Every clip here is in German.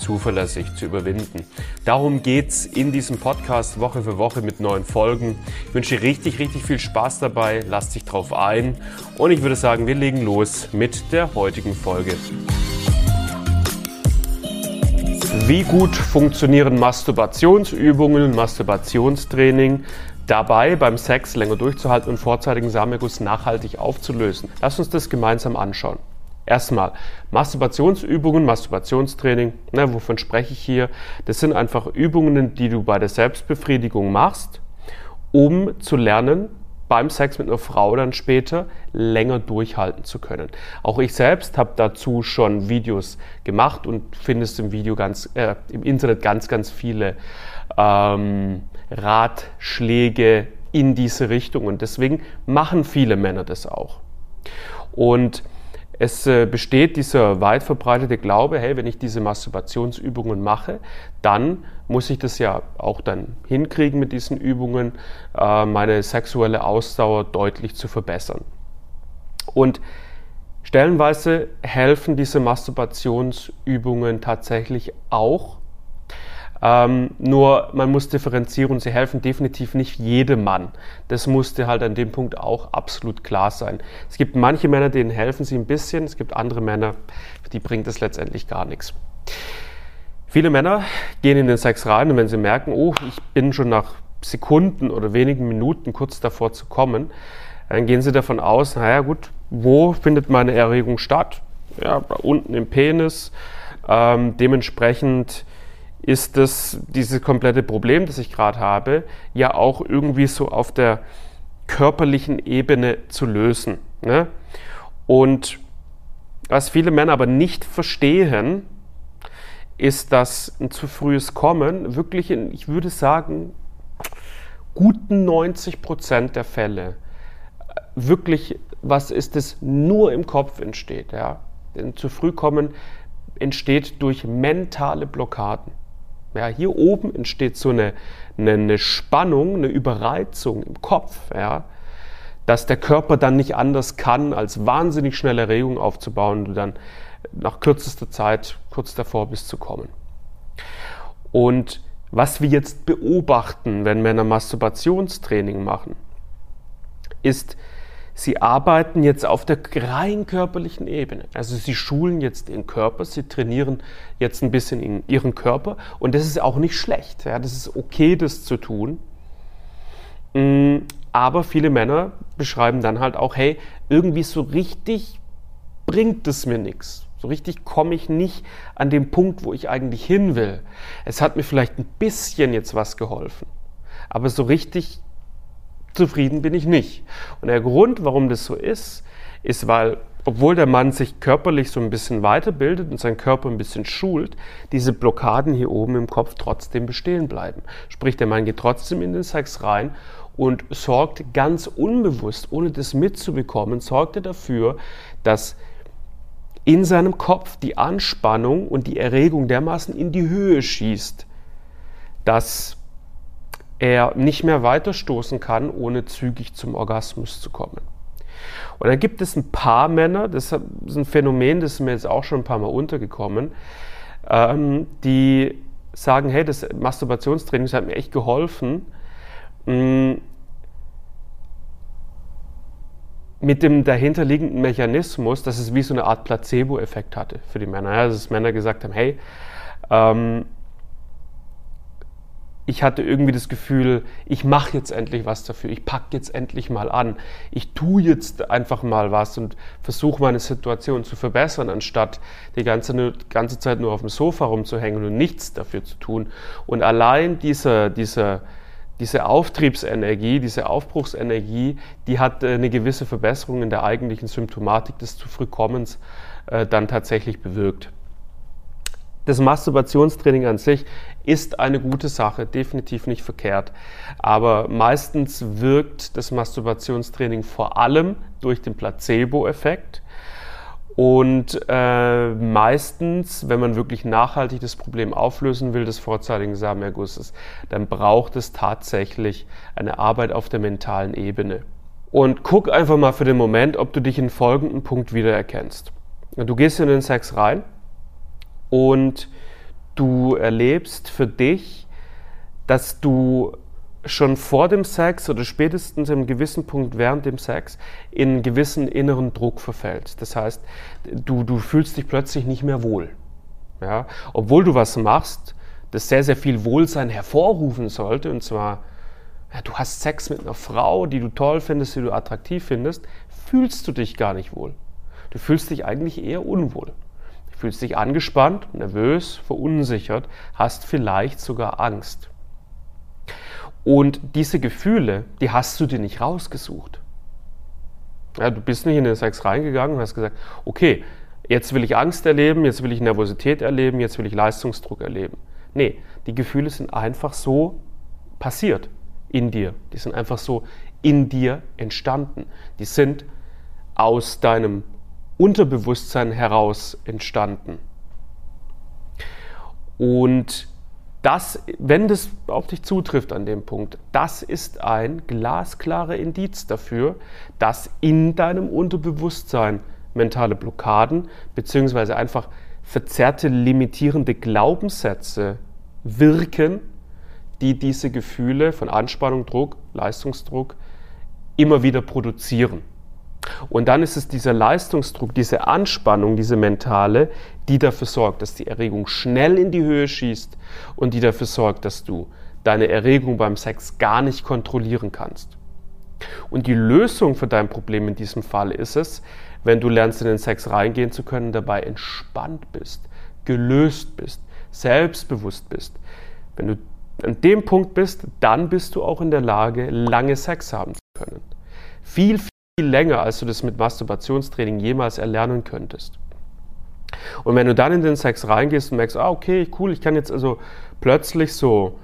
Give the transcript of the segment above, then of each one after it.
zuverlässig zu überwinden. Darum geht's in diesem Podcast Woche für Woche mit neuen Folgen. Ich wünsche dir richtig, richtig viel Spaß dabei. Lass dich drauf ein. Und ich würde sagen, wir legen los mit der heutigen Folge. Wie gut funktionieren Masturbationsübungen und Masturbationstraining dabei beim Sex länger durchzuhalten und vorzeitigen Samenerguss nachhaltig aufzulösen? Lass uns das gemeinsam anschauen. Erstmal Masturbationsübungen, Masturbationstraining, ne, wovon spreche ich hier? Das sind einfach Übungen, die du bei der Selbstbefriedigung machst, um zu lernen, beim Sex mit einer Frau dann später länger durchhalten zu können. Auch ich selbst habe dazu schon Videos gemacht und findest im Video ganz, äh, im Internet ganz, ganz viele ähm, Ratschläge in diese Richtung und deswegen machen viele Männer das auch. Und es äh, besteht dieser weit verbreitete Glaube, hey, wenn ich diese Masturbationsübungen mache, dann muss ich das ja auch dann hinkriegen mit diesen Übungen, äh, meine sexuelle Ausdauer deutlich zu verbessern. Und stellenweise helfen diese Masturbationsübungen tatsächlich auch ähm, nur man muss differenzieren sie helfen definitiv nicht jedem Mann. Das musste halt an dem Punkt auch absolut klar sein. Es gibt manche Männer, denen helfen sie ein bisschen, es gibt andere Männer, die bringt es letztendlich gar nichts. Viele Männer gehen in den Sex rein und wenn sie merken, oh, ich bin schon nach Sekunden oder wenigen Minuten kurz davor zu kommen, dann gehen sie davon aus, naja gut, wo findet meine Erregung statt? Ja, unten im Penis. Ähm, dementsprechend ist das, dieses komplette Problem, das ich gerade habe, ja auch irgendwie so auf der körperlichen Ebene zu lösen. Ne? Und was viele Männer aber nicht verstehen, ist, dass ein zu frühes Kommen wirklich in, ich würde sagen, guten 90 Prozent der Fälle wirklich was ist, das nur im Kopf entsteht. Ja? Denn zu früh kommen entsteht durch mentale Blockaden. Ja, hier oben entsteht so eine, eine, eine Spannung, eine Überreizung im Kopf, ja, dass der Körper dann nicht anders kann, als wahnsinnig schnelle Erregung aufzubauen und dann nach kürzester Zeit kurz davor bist zu kommen. Und was wir jetzt beobachten, wenn Männer Masturbationstraining machen, ist, Sie arbeiten jetzt auf der rein körperlichen Ebene. Also sie schulen jetzt den Körper, sie trainieren jetzt ein bisschen in ihren Körper und das ist auch nicht schlecht. Ja, das ist okay, das zu tun. Mm, aber viele Männer beschreiben dann halt auch, hey, irgendwie so richtig bringt es mir nichts. So richtig komme ich nicht an den Punkt, wo ich eigentlich hin will. Es hat mir vielleicht ein bisschen jetzt was geholfen. Aber so richtig zufrieden bin ich nicht. Und der Grund, warum das so ist, ist, weil, obwohl der Mann sich körperlich so ein bisschen weiterbildet und seinen Körper ein bisschen schult, diese Blockaden hier oben im Kopf trotzdem bestehen bleiben. Sprich, der Mann geht trotzdem in den Sex rein und sorgt ganz unbewusst, ohne das mitzubekommen, sorgt er dafür, dass in seinem Kopf die Anspannung und die Erregung dermaßen in die Höhe schießt, dass er nicht mehr weiterstoßen kann, ohne zügig zum Orgasmus zu kommen. Und dann gibt es ein paar Männer, das ist ein Phänomen, das ist mir jetzt auch schon ein paar Mal untergekommen, ähm, die sagen, hey, das Masturbationstraining das hat mir echt geholfen. Mm, mit dem dahinterliegenden Mechanismus, dass es wie so eine Art Placebo-Effekt hatte für die Männer. Ja, dass Männer gesagt haben, hey, ähm, ich hatte irgendwie das Gefühl, ich mache jetzt endlich was dafür, ich packe jetzt endlich mal an, ich tue jetzt einfach mal was und versuche meine Situation zu verbessern, anstatt die ganze, ganze Zeit nur auf dem Sofa rumzuhängen und nichts dafür zu tun. Und allein diese, diese, diese Auftriebsenergie, diese Aufbruchsenergie, die hat äh, eine gewisse Verbesserung in der eigentlichen Symptomatik des zu früh äh, dann tatsächlich bewirkt. Das Masturbationstraining an sich ist eine gute Sache, definitiv nicht verkehrt. Aber meistens wirkt das Masturbationstraining vor allem durch den Placebo-Effekt. Und äh, meistens, wenn man wirklich nachhaltig das Problem auflösen will des vorzeitigen Samenergusses, dann braucht es tatsächlich eine Arbeit auf der mentalen Ebene. Und guck einfach mal für den Moment, ob du dich in folgenden Punkt wiedererkennst. Du gehst in den Sex rein und du erlebst für dich, dass du schon vor dem Sex oder spätestens einem gewissen Punkt während dem Sex in einen gewissen inneren Druck verfällst. Das heißt, du, du fühlst dich plötzlich nicht mehr wohl. Ja? Obwohl du was machst, das sehr, sehr viel Wohlsein hervorrufen sollte, und zwar, ja, du hast Sex mit einer Frau, die du toll findest, die du attraktiv findest, fühlst du dich gar nicht wohl. Du fühlst dich eigentlich eher unwohl. Fühlst dich angespannt, nervös, verunsichert, hast vielleicht sogar Angst. Und diese Gefühle, die hast du dir nicht rausgesucht. Ja, du bist nicht in den Sex reingegangen und hast gesagt, okay, jetzt will ich Angst erleben, jetzt will ich Nervosität erleben, jetzt will ich Leistungsdruck erleben. Nee, die Gefühle sind einfach so passiert in dir. Die sind einfach so in dir entstanden. Die sind aus deinem Unterbewusstsein heraus entstanden. Und das, wenn das auf dich zutrifft an dem Punkt, das ist ein glasklarer Indiz dafür, dass in deinem Unterbewusstsein mentale Blockaden bzw. einfach verzerrte, limitierende Glaubenssätze wirken, die diese Gefühle von Anspannung, Druck, Leistungsdruck immer wieder produzieren. Und dann ist es dieser Leistungsdruck, diese Anspannung, diese mentale, die dafür sorgt, dass die Erregung schnell in die Höhe schießt und die dafür sorgt, dass du deine Erregung beim Sex gar nicht kontrollieren kannst. Und die Lösung für dein Problem in diesem Fall ist es, wenn du lernst, in den Sex reingehen zu können, dabei entspannt bist, gelöst bist, selbstbewusst bist. Wenn du an dem Punkt bist, dann bist du auch in der Lage, lange Sex haben zu können. Viel, viel länger, als du das mit Masturbationstraining jemals erlernen könntest. Und wenn du dann in den Sex reingehst und merkst, ah, okay, cool, ich kann jetzt also plötzlich so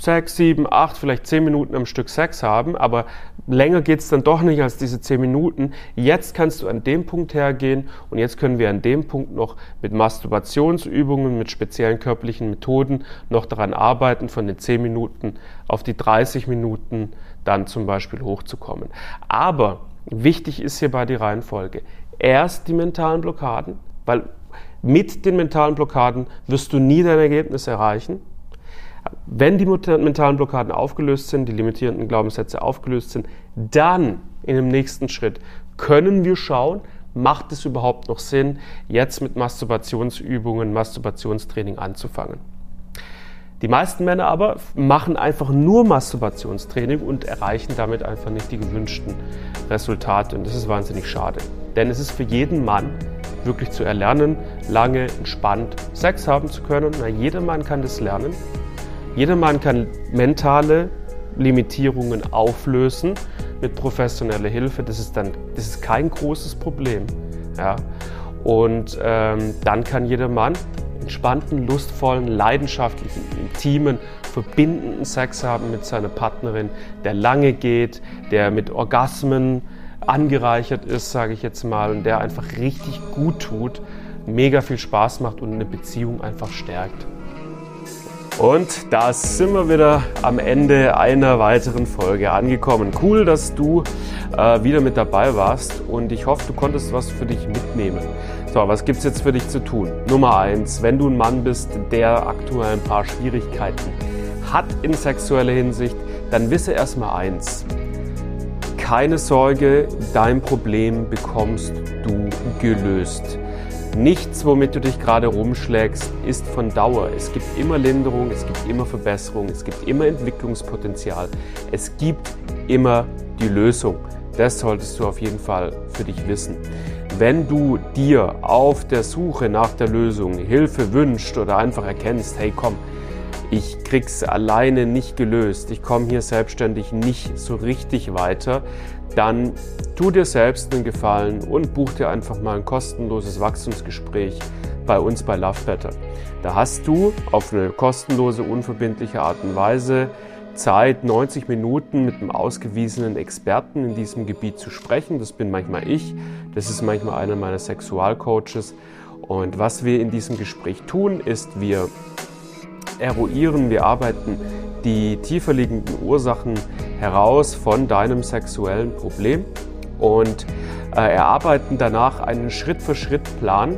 sechs, sieben, acht, vielleicht zehn Minuten am Stück Sex haben, aber länger geht es dann doch nicht als diese zehn Minuten. Jetzt kannst du an dem Punkt hergehen und jetzt können wir an dem Punkt noch mit Masturbationsübungen, mit speziellen körperlichen Methoden noch daran arbeiten, von den zehn Minuten auf die 30 Minuten dann zum Beispiel hochzukommen. Aber wichtig ist hierbei die Reihenfolge. Erst die mentalen Blockaden, weil mit den mentalen Blockaden wirst du nie dein Ergebnis erreichen. Wenn die mentalen Blockaden aufgelöst sind, die limitierenden Glaubenssätze aufgelöst sind, dann in dem nächsten Schritt können wir schauen, macht es überhaupt noch Sinn, jetzt mit Masturbationsübungen, Masturbationstraining anzufangen. Die meisten Männer aber machen einfach nur Masturbationstraining und erreichen damit einfach nicht die gewünschten Resultate. Und das ist wahnsinnig schade. Denn es ist für jeden Mann wirklich zu erlernen, lange entspannt Sex haben zu können. Na, jeder Mann kann das lernen. Jeder Mann kann mentale Limitierungen auflösen mit professioneller Hilfe. Das ist dann, das ist kein großes Problem. Ja. Und ähm, dann kann jeder Mann entspannten, lustvollen, leidenschaftlichen, intimen, verbindenden Sex haben mit seiner Partnerin, der lange geht, der mit Orgasmen angereichert ist, sage ich jetzt mal, und der einfach richtig gut tut, mega viel Spaß macht und eine Beziehung einfach stärkt. Und da sind wir wieder am Ende einer weiteren Folge angekommen. Cool, dass du äh, wieder mit dabei warst und ich hoffe, du konntest was für dich mitnehmen. So, was gibt es jetzt für dich zu tun? Nummer eins, wenn du ein Mann bist, der aktuell ein paar Schwierigkeiten hat in sexueller Hinsicht, dann wisse erstmal eins. Keine Sorge, dein Problem bekommst du gelöst. Nichts, womit du dich gerade rumschlägst, ist von Dauer. Es gibt immer Linderung, es gibt immer Verbesserung, es gibt immer Entwicklungspotenzial. Es gibt immer die Lösung. Das solltest du auf jeden Fall für dich wissen. Wenn du dir auf der Suche nach der Lösung Hilfe wünscht oder einfach erkennst, hey komm, ich krieg's alleine nicht gelöst, ich komme hier selbstständig nicht so richtig weiter, dann tu dir selbst einen Gefallen und buch dir einfach mal ein kostenloses Wachstumsgespräch bei uns bei Love Better. Da hast du auf eine kostenlose, unverbindliche Art und Weise Zeit, 90 Minuten mit einem ausgewiesenen Experten in diesem Gebiet zu sprechen. Das bin manchmal ich, das ist manchmal einer meiner Sexualcoaches. Und was wir in diesem Gespräch tun, ist, wir eruieren, wir arbeiten die tiefer liegenden Ursachen heraus von deinem sexuellen Problem und äh, erarbeiten danach einen Schritt-für-Schritt-Plan,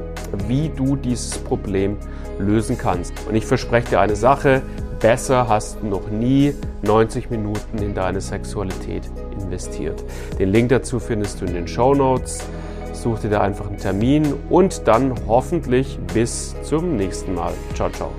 wie du dieses Problem lösen kannst. Und ich verspreche dir eine Sache, besser hast du noch nie 90 Minuten in deine Sexualität investiert. Den Link dazu findest du in den Show Notes. Such dir da einfach einen Termin und dann hoffentlich bis zum nächsten Mal. Ciao, ciao.